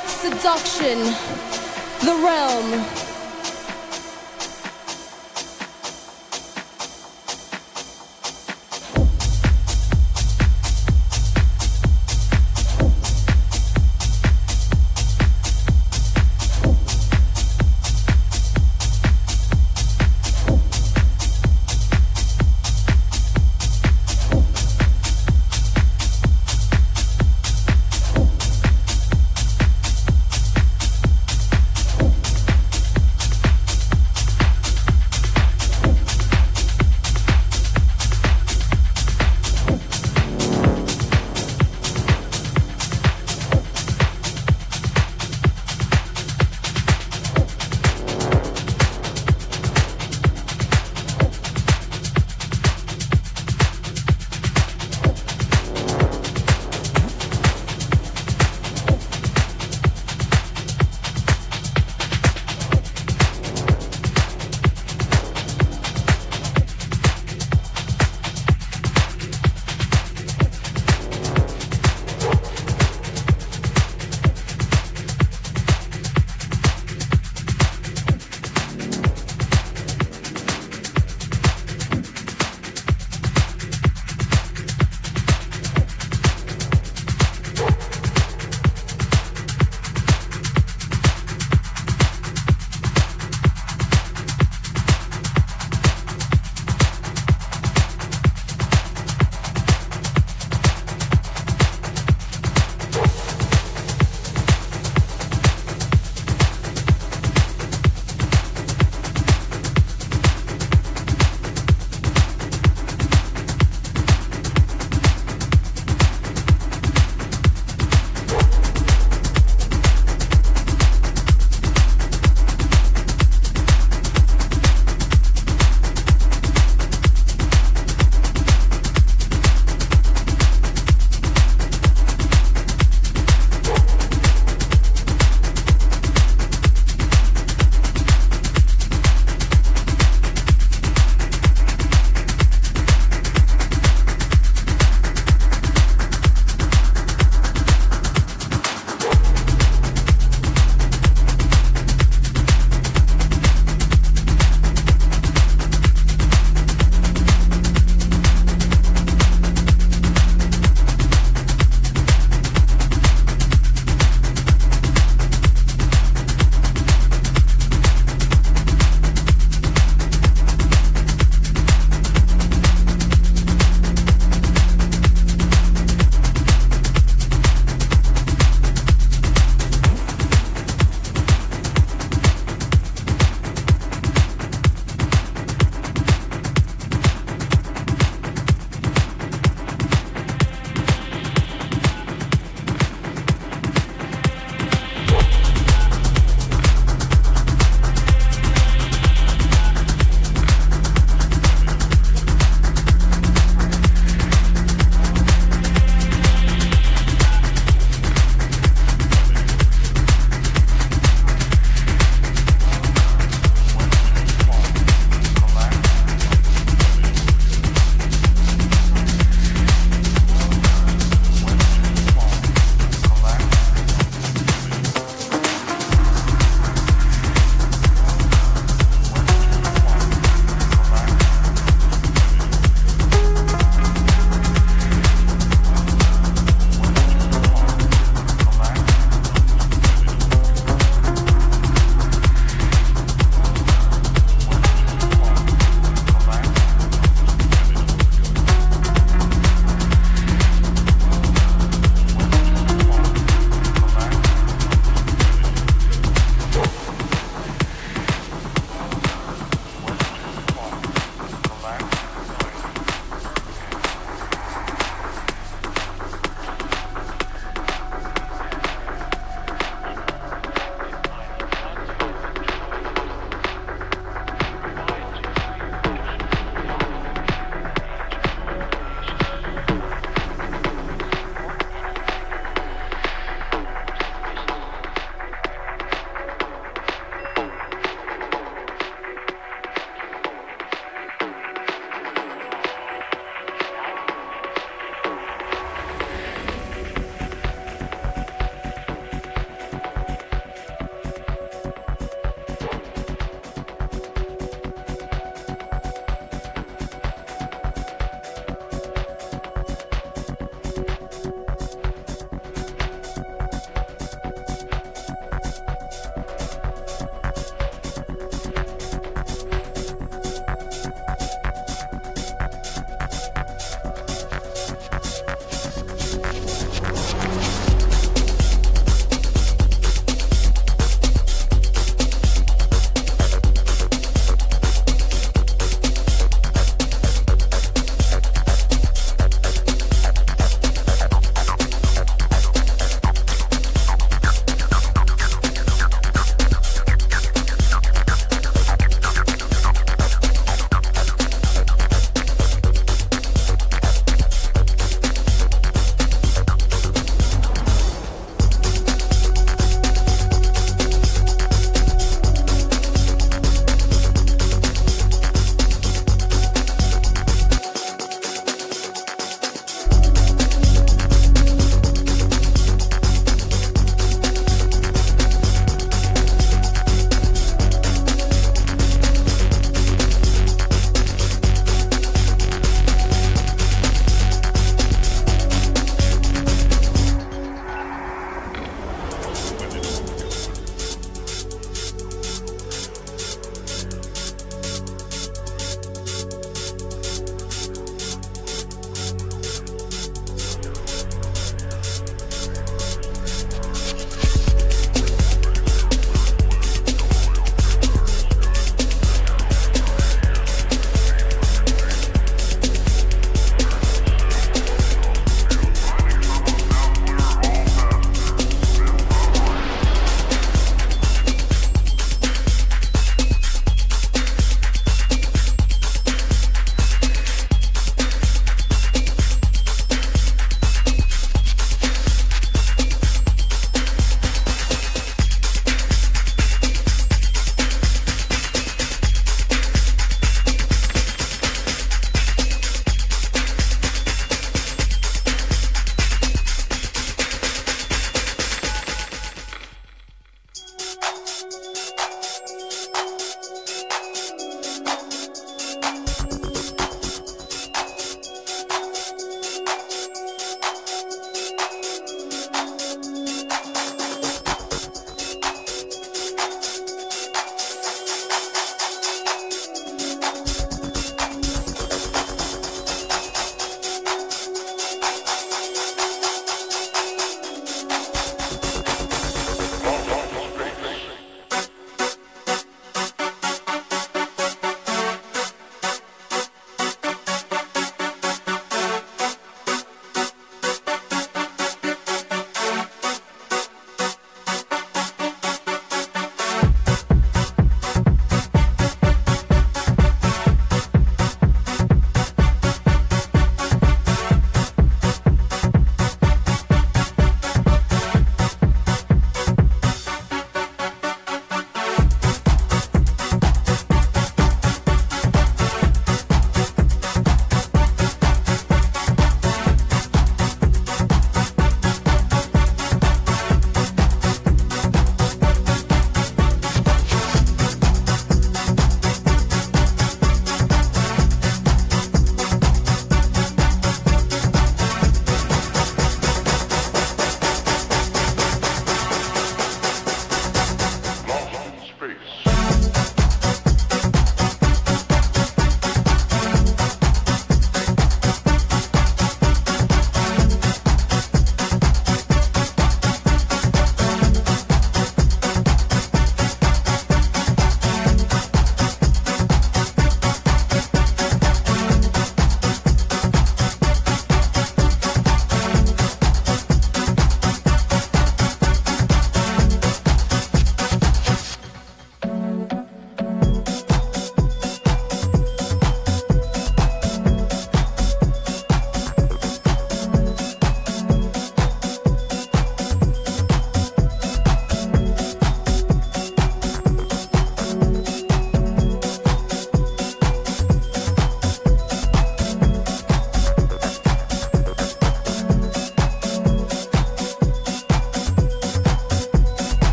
seduction, the realm.